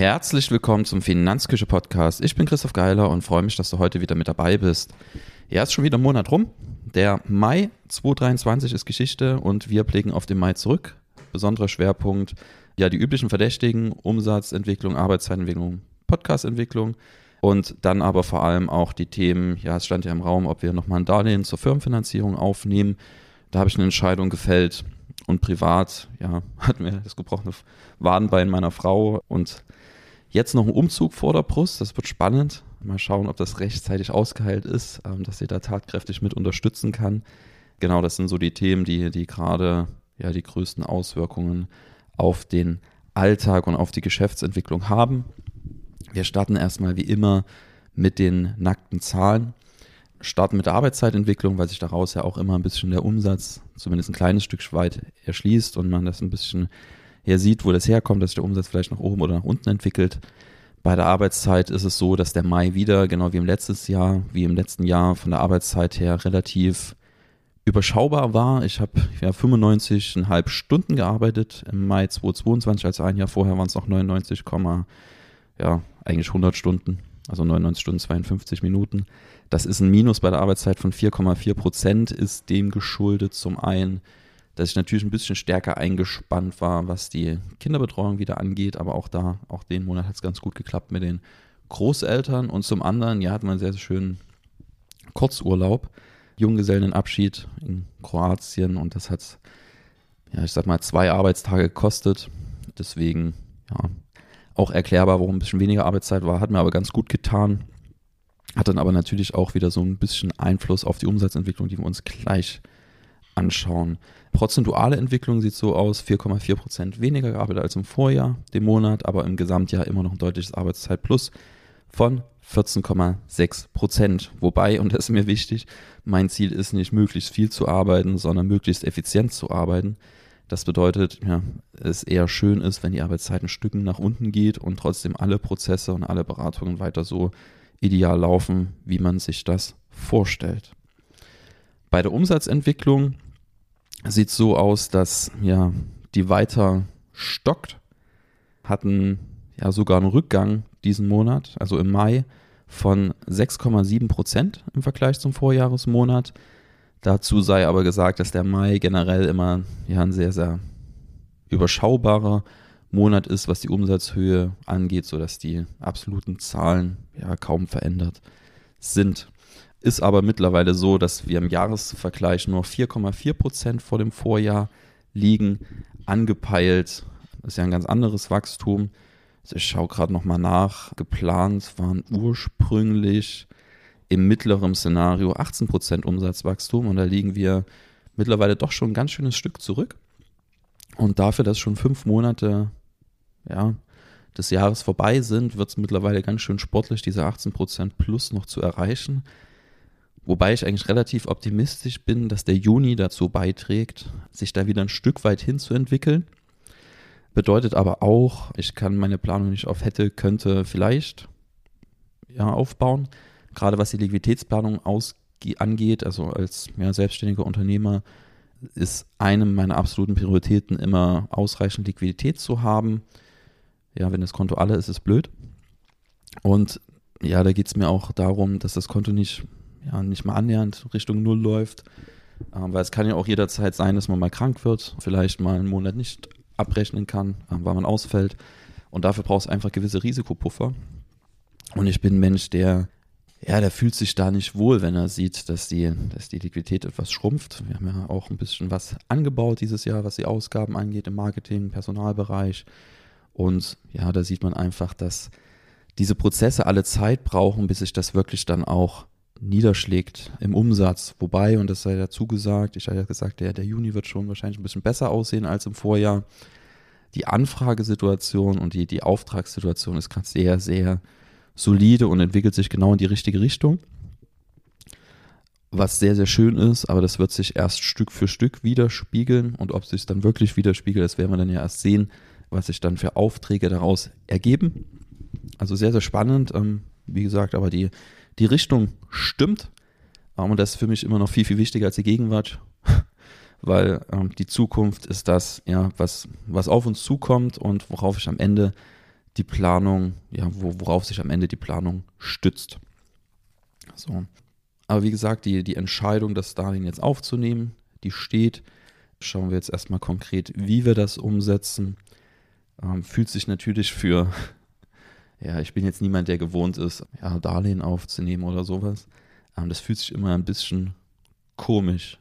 Herzlich willkommen zum Finanzküche Podcast. Ich bin Christoph Geiler und freue mich, dass du heute wieder mit dabei bist. Ja, ist schon wieder ein Monat rum. Der Mai 2023 ist Geschichte und wir blicken auf den Mai zurück. Besonderer Schwerpunkt, ja, die üblichen Verdächtigen, Umsatzentwicklung, Arbeitszeitentwicklung, Podcastentwicklung und dann aber vor allem auch die Themen, ja, es stand ja im Raum, ob wir nochmal ein Darlehen zur Firmenfinanzierung aufnehmen. Da habe ich eine Entscheidung gefällt und privat, ja, hat mir das gebrochene Wadenbein meiner Frau und Jetzt noch ein Umzug vor der Brust, das wird spannend. Mal schauen, ob das rechtzeitig ausgeheilt ist, ähm, dass sie da tatkräftig mit unterstützen kann. Genau, das sind so die Themen, die, die gerade ja die größten Auswirkungen auf den Alltag und auf die Geschäftsentwicklung haben. Wir starten erstmal wie immer mit den nackten Zahlen. Starten mit der Arbeitszeitentwicklung, weil sich daraus ja auch immer ein bisschen der Umsatz zumindest ein kleines Stück weit erschließt und man das ein bisschen her sieht, wo das herkommt, dass sich der Umsatz vielleicht nach oben oder nach unten entwickelt. Bei der Arbeitszeit ist es so, dass der Mai wieder, genau wie im letzten Jahr, wie im letzten Jahr von der Arbeitszeit her relativ überschaubar war. Ich habe ja 95,5 Stunden gearbeitet im Mai 2022, also ein Jahr vorher waren es noch 99, ja, eigentlich 100 Stunden, also 99 Stunden 52 Minuten. Das ist ein Minus bei der Arbeitszeit von 4,4 Prozent, ist dem geschuldet zum einen, dass ich natürlich ein bisschen stärker eingespannt war, was die Kinderbetreuung wieder angeht, aber auch da, auch den Monat hat es ganz gut geklappt mit den Großeltern. Und zum anderen, ja, hat man einen sehr, sehr schönen Kurzurlaub, Junggesellenabschied in Kroatien. Und das hat, ja, ich sag mal, zwei Arbeitstage gekostet. Deswegen, ja, auch erklärbar, warum ein bisschen weniger Arbeitszeit war, hat mir aber ganz gut getan. Hat dann aber natürlich auch wieder so ein bisschen Einfluss auf die Umsatzentwicklung, die wir uns gleich anschauen. Prozentuale Entwicklung sieht so aus, 4,4 Prozent weniger gearbeitet als im Vorjahr, dem Monat, aber im Gesamtjahr immer noch ein deutliches Arbeitszeitplus von 14,6 Prozent. Wobei, und das ist mir wichtig, mein Ziel ist nicht möglichst viel zu arbeiten, sondern möglichst effizient zu arbeiten. Das bedeutet, ja, es eher schön ist, wenn die Arbeitszeit ein Stücken nach unten geht und trotzdem alle Prozesse und alle Beratungen weiter so ideal laufen, wie man sich das vorstellt. Bei der Umsatzentwicklung sieht so aus, dass ja die weiter stockt, hatten ja sogar einen Rückgang diesen Monat, also im Mai von 6,7 Prozent im Vergleich zum Vorjahresmonat. Dazu sei aber gesagt, dass der Mai generell immer ja ein sehr, sehr überschaubarer Monat ist, was die Umsatzhöhe angeht, sodass die absoluten Zahlen ja kaum verändert sind. Ist aber mittlerweile so, dass wir im Jahresvergleich nur 4,4 Prozent vor dem Vorjahr liegen. Angepeilt ist ja ein ganz anderes Wachstum. Also ich schaue gerade nochmal nach. Geplant waren ursprünglich im mittleren Szenario 18 Prozent Umsatzwachstum und da liegen wir mittlerweile doch schon ein ganz schönes Stück zurück. Und dafür, dass schon fünf Monate ja, des Jahres vorbei sind, wird es mittlerweile ganz schön sportlich, diese 18 Prozent plus noch zu erreichen. Wobei ich eigentlich relativ optimistisch bin, dass der Juni dazu beiträgt, sich da wieder ein Stück weit hinzuentwickeln. Bedeutet aber auch, ich kann meine Planung nicht auf hätte, könnte, vielleicht ja, aufbauen. Gerade was die Liquiditätsplanung angeht, also als ja, selbstständiger Unternehmer, ist eine meiner absoluten Prioritäten immer ausreichend Liquidität zu haben. Ja, wenn das Konto alle ist, ist es blöd. Und ja, da geht es mir auch darum, dass das Konto nicht ja, nicht mal annähernd Richtung Null läuft. Ähm, weil es kann ja auch jederzeit sein, dass man mal krank wird, vielleicht mal einen Monat nicht abrechnen kann, äh, weil man ausfällt. Und dafür braucht es einfach gewisse Risikopuffer. Und ich bin ein Mensch, der, ja, der fühlt sich da nicht wohl, wenn er sieht, dass die, dass die Liquidität etwas schrumpft. Wir haben ja auch ein bisschen was angebaut dieses Jahr, was die Ausgaben angeht im Marketing, Personalbereich. Und ja, da sieht man einfach, dass diese Prozesse alle Zeit brauchen, bis sich das wirklich dann auch niederschlägt im Umsatz. Wobei, und das sei dazu gesagt, ich hatte ja gesagt, der, der Juni wird schon wahrscheinlich ein bisschen besser aussehen als im Vorjahr. Die Anfragesituation und die, die Auftragssituation ist gerade sehr, sehr solide und entwickelt sich genau in die richtige Richtung. Was sehr, sehr schön ist, aber das wird sich erst Stück für Stück widerspiegeln und ob sich dann wirklich widerspiegelt, das werden wir dann ja erst sehen, was sich dann für Aufträge daraus ergeben. Also sehr, sehr spannend. Ähm, wie gesagt, aber die, die Richtung stimmt. und das ist für mich immer noch viel, viel wichtiger als die Gegenwart, weil ähm, die Zukunft ist das, ja, was, was auf uns zukommt und worauf ich am Ende die Planung, ja, worauf sich am Ende die Planung stützt. So. Aber wie gesagt, die, die Entscheidung, das Darlehen jetzt aufzunehmen, die steht. Schauen wir jetzt erstmal konkret, wie wir das umsetzen. Ähm, fühlt sich natürlich für, ja, ich bin jetzt niemand, der gewohnt ist, ja, Darlehen aufzunehmen oder sowas. Ähm, das fühlt sich immer ein bisschen komisch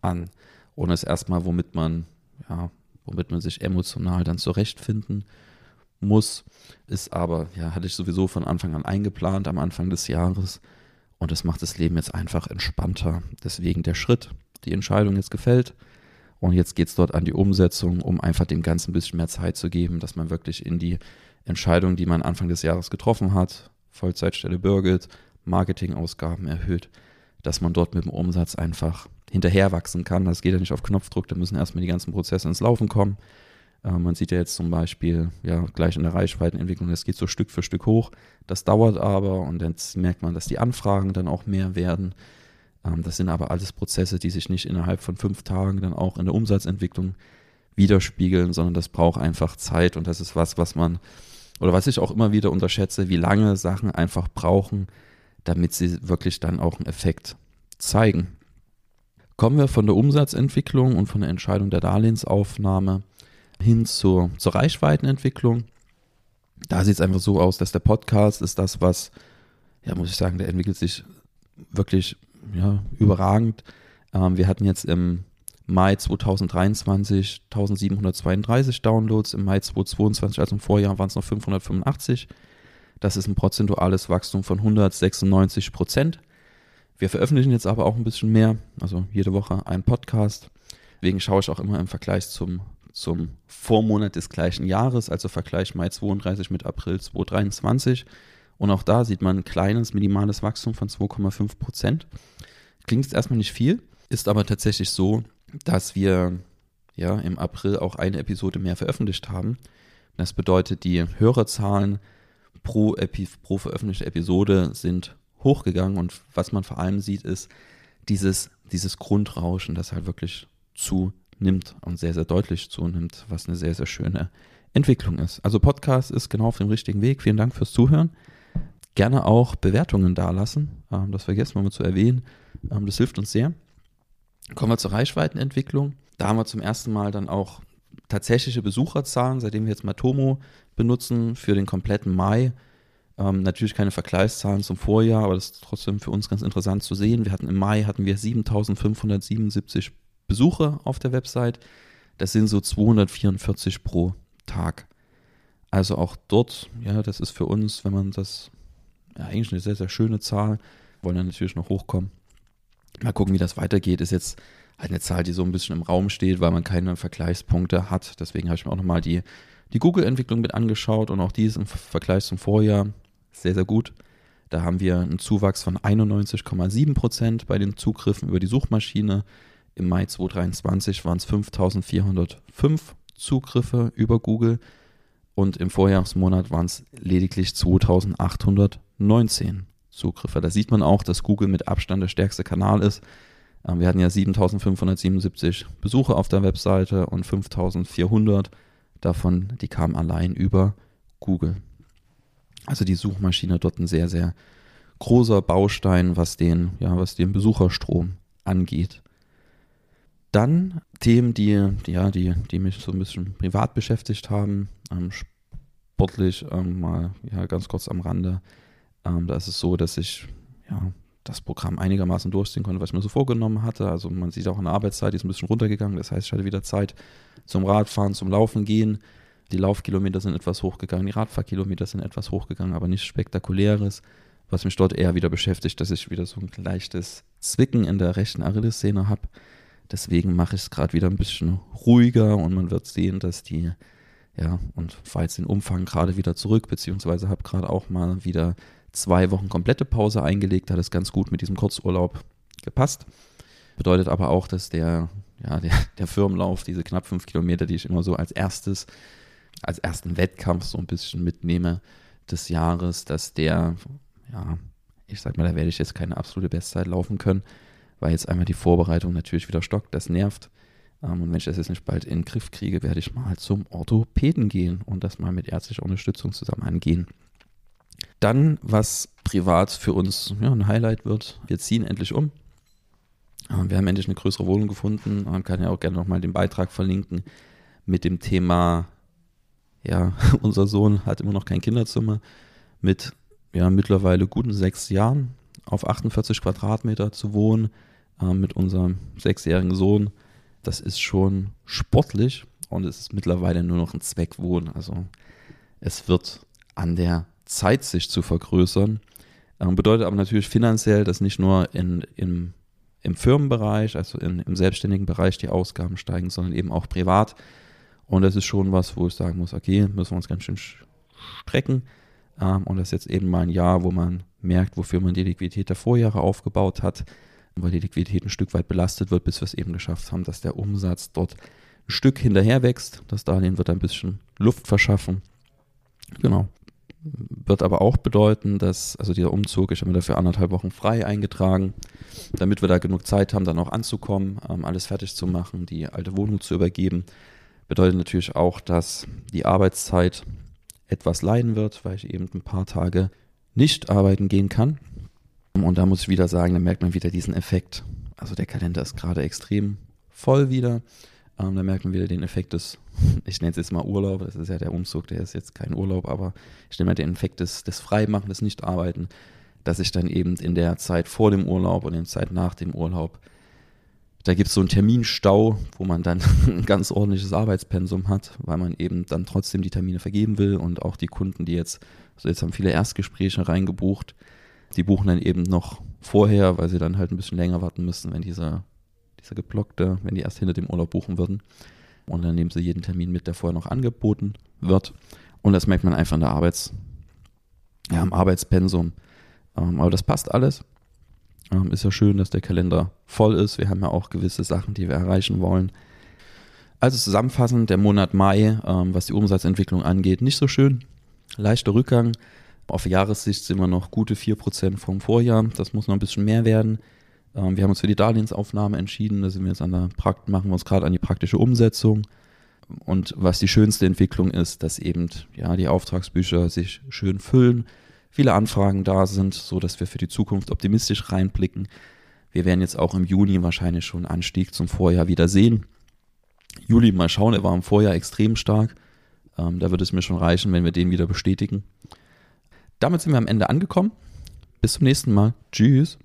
an. Ohne es erstmal, womit man, ja, womit man sich emotional dann zurechtfinden muss. Ist aber, ja, hatte ich sowieso von Anfang an eingeplant, am Anfang des Jahres. Und das macht das Leben jetzt einfach entspannter. Deswegen der Schritt, die Entscheidung jetzt gefällt. Und jetzt geht es dort an die Umsetzung, um einfach dem Ganzen ein bisschen mehr Zeit zu geben, dass man wirklich in die Entscheidung, die man Anfang des Jahres getroffen hat, Vollzeitstelle bürgert, Marketingausgaben erhöht, dass man dort mit dem Umsatz einfach hinterherwachsen kann. Das geht ja nicht auf Knopfdruck, da müssen erstmal die ganzen Prozesse ins Laufen kommen. Äh, man sieht ja jetzt zum Beispiel, ja, gleich in der Reichweitenentwicklung, das geht so Stück für Stück hoch. Das dauert aber und jetzt merkt man, dass die Anfragen dann auch mehr werden. Ähm, das sind aber alles Prozesse, die sich nicht innerhalb von fünf Tagen dann auch in der Umsatzentwicklung widerspiegeln, sondern das braucht einfach Zeit und das ist was, was man, oder was ich auch immer wieder unterschätze, wie lange Sachen einfach brauchen, damit sie wirklich dann auch einen Effekt zeigen. Kommen wir von der Umsatzentwicklung und von der Entscheidung der Darlehensaufnahme hin zur, zur Reichweitenentwicklung. Da sieht es einfach so aus, dass der Podcast ist das, was, ja, muss ich sagen, der entwickelt sich wirklich ja, überragend. Ähm, wir hatten jetzt im Mai 2023 1732 Downloads, im Mai 2022, also im Vorjahr, waren es noch 585. Das ist ein prozentuales Wachstum von 196 Prozent. Wir veröffentlichen jetzt aber auch ein bisschen mehr, also jede Woche ein Podcast. Deswegen schaue ich auch immer im Vergleich zum, zum Vormonat des gleichen Jahres, also Vergleich Mai 32 mit April 2023. Und auch da sieht man ein kleines, minimales Wachstum von 2,5 Prozent. Klingt erstmal nicht viel, ist aber tatsächlich so, dass wir ja im April auch eine Episode mehr veröffentlicht haben. Das bedeutet, die Hörerzahlen pro, Epi pro veröffentlichte Episode sind hochgegangen und was man vor allem sieht, ist dieses, dieses Grundrauschen, das halt wirklich zunimmt und sehr, sehr deutlich zunimmt, was eine sehr, sehr schöne Entwicklung ist. Also Podcast ist genau auf dem richtigen Weg. Vielen Dank fürs Zuhören. Gerne auch Bewertungen dalassen. Ähm, das vergessen wir mal zu erwähnen. Ähm, das hilft uns sehr. Kommen wir zur Reichweitenentwicklung. Da haben wir zum ersten Mal dann auch tatsächliche Besucherzahlen, seitdem wir jetzt Matomo benutzen für den kompletten Mai ähm, natürlich keine Vergleichszahlen zum Vorjahr, aber das ist trotzdem für uns ganz interessant zu sehen. Wir hatten im Mai hatten wir 7577 Besucher auf der Website. Das sind so 244 pro Tag. Also auch dort, ja, das ist für uns, wenn man das, ja, eigentlich eine sehr, sehr schöne Zahl, wollen dann natürlich noch hochkommen. Mal gucken, wie das weitergeht. Ist jetzt halt eine Zahl, die so ein bisschen im Raum steht, weil man keine Vergleichspunkte hat. Deswegen habe ich mir auch nochmal die, die Google-Entwicklung mit angeschaut und auch die ist im Vergleich zum Vorjahr sehr, sehr gut. Da haben wir einen Zuwachs von 91,7 Prozent bei den Zugriffen über die Suchmaschine. Im Mai 2023 waren es 5405 Zugriffe über Google und im Vorjahresmonat waren es lediglich 2819 Zugriffe. Da sieht man auch, dass Google mit Abstand der stärkste Kanal ist. Ähm, wir hatten ja 7577 Besucher auf der Webseite und 5400 davon, die kamen allein über Google. Also die Suchmaschine dort ein sehr, sehr großer Baustein, was den, ja, was den Besucherstrom angeht. Dann Themen, die, die, ja, die, die mich so ein bisschen privat beschäftigt haben, ähm, sportlich ähm, mal ja, ganz kurz am Rande. Ähm, da ist es so, dass ich ja, das Programm einigermaßen durchziehen konnte, was ich mir so vorgenommen hatte. Also man sieht auch in der Arbeitszeit, die ist ein bisschen runtergegangen. Das heißt, ich hatte wieder Zeit zum Radfahren, zum Laufen gehen. Die Laufkilometer sind etwas hochgegangen, die Radfahrkilometer sind etwas hochgegangen, aber nichts Spektakuläres. Was mich dort eher wieder beschäftigt, dass ich wieder so ein leichtes Zwicken in der rechten Achillessehne habe. Deswegen mache ich es gerade wieder ein bisschen ruhiger und man wird sehen, dass die, ja, und fahre jetzt den Umfang gerade wieder zurück, beziehungsweise habe gerade auch mal wieder zwei Wochen komplette Pause eingelegt, hat es ganz gut mit diesem Kurzurlaub gepasst. Bedeutet aber auch, dass der, ja, der, der Firmenlauf, diese knapp fünf Kilometer, die ich immer so als erstes als ersten Wettkampf so ein bisschen mitnehme des Jahres, dass der, ja, ich sag mal, da werde ich jetzt keine absolute Bestzeit laufen können, weil jetzt einmal die Vorbereitung natürlich wieder stockt, das nervt. Ähm, und wenn ich das jetzt nicht bald in den Griff kriege, werde ich mal zum Orthopäden gehen und das mal mit ärztlicher Unterstützung zusammen angehen. Dann, was privat für uns ja, ein Highlight wird, wir ziehen endlich um. Ähm, wir haben endlich eine größere Wohnung gefunden. Man kann ja auch gerne nochmal den Beitrag verlinken mit dem Thema, ja, unser Sohn hat immer noch kein Kinderzimmer mit ja, mittlerweile guten sechs Jahren auf 48 Quadratmeter zu wohnen äh, mit unserem sechsjährigen Sohn. Das ist schon sportlich und es ist mittlerweile nur noch ein Zweckwohn. Also es wird an der Zeit, sich zu vergrößern. Ähm, bedeutet aber natürlich finanziell, dass nicht nur in, im, im Firmenbereich, also in, im selbstständigen Bereich die Ausgaben steigen, sondern eben auch privat. Und das ist schon was, wo ich sagen muss, okay, müssen wir uns ganz schön strecken. Ähm, und das ist jetzt eben mal ein Jahr, wo man merkt, wofür man die Liquidität der Vorjahre aufgebaut hat, weil die Liquidität ein Stück weit belastet wird, bis wir es eben geschafft haben, dass der Umsatz dort ein Stück hinterher wächst. Das Darlehen wird ein bisschen Luft verschaffen. Genau. Wird aber auch bedeuten, dass, also dieser Umzug, ich habe mir dafür anderthalb Wochen frei eingetragen, damit wir da genug Zeit haben, dann auch anzukommen, ähm, alles fertig zu machen, die alte Wohnung zu übergeben. Bedeutet natürlich auch, dass die Arbeitszeit etwas leiden wird, weil ich eben ein paar Tage nicht arbeiten gehen kann. Und da muss ich wieder sagen, da merkt man wieder diesen Effekt. Also der Kalender ist gerade extrem voll wieder. Ähm, da merkt man wieder den Effekt des, ich nenne es jetzt mal Urlaub, das ist ja der Umzug, der ist jetzt kein Urlaub, aber ich nenne mal den Effekt des, des Freimachen, des Nichtarbeiten, dass ich dann eben in der Zeit vor dem Urlaub und in der Zeit nach dem Urlaub, da gibt es so einen Terminstau, wo man dann ein ganz ordentliches Arbeitspensum hat, weil man eben dann trotzdem die Termine vergeben will und auch die Kunden, die jetzt, also jetzt haben viele Erstgespräche reingebucht, die buchen dann eben noch vorher, weil sie dann halt ein bisschen länger warten müssen, wenn dieser dieser geblockte, wenn die erst hinter dem Urlaub buchen würden. Und dann nehmen sie jeden Termin mit, der vorher noch angeboten wird. Und das merkt man einfach in der Arbeits, ja, im Arbeitspensum. Ähm, aber das passt alles. Ähm, ist ja schön, dass der Kalender voll ist. Wir haben ja auch gewisse Sachen, die wir erreichen wollen. Also zusammenfassend, der Monat Mai, ähm, was die Umsatzentwicklung angeht, nicht so schön. Leichter Rückgang. Auf Jahressicht sind wir noch gute 4% vom Vorjahr. Das muss noch ein bisschen mehr werden. Ähm, wir haben uns für die Darlehensaufnahme entschieden. Da sind wir jetzt an der Prakt machen wir uns gerade an die praktische Umsetzung. Und was die schönste Entwicklung ist, dass eben ja die Auftragsbücher sich schön füllen, viele Anfragen da sind, so dass wir für die Zukunft optimistisch reinblicken. Wir werden jetzt auch im Juni wahrscheinlich schon Anstieg zum Vorjahr wieder sehen. Juli mal schauen, er war im Vorjahr extrem stark. Ähm, da würde es mir schon reichen, wenn wir den wieder bestätigen. Damit sind wir am Ende angekommen. Bis zum nächsten Mal. Tschüss.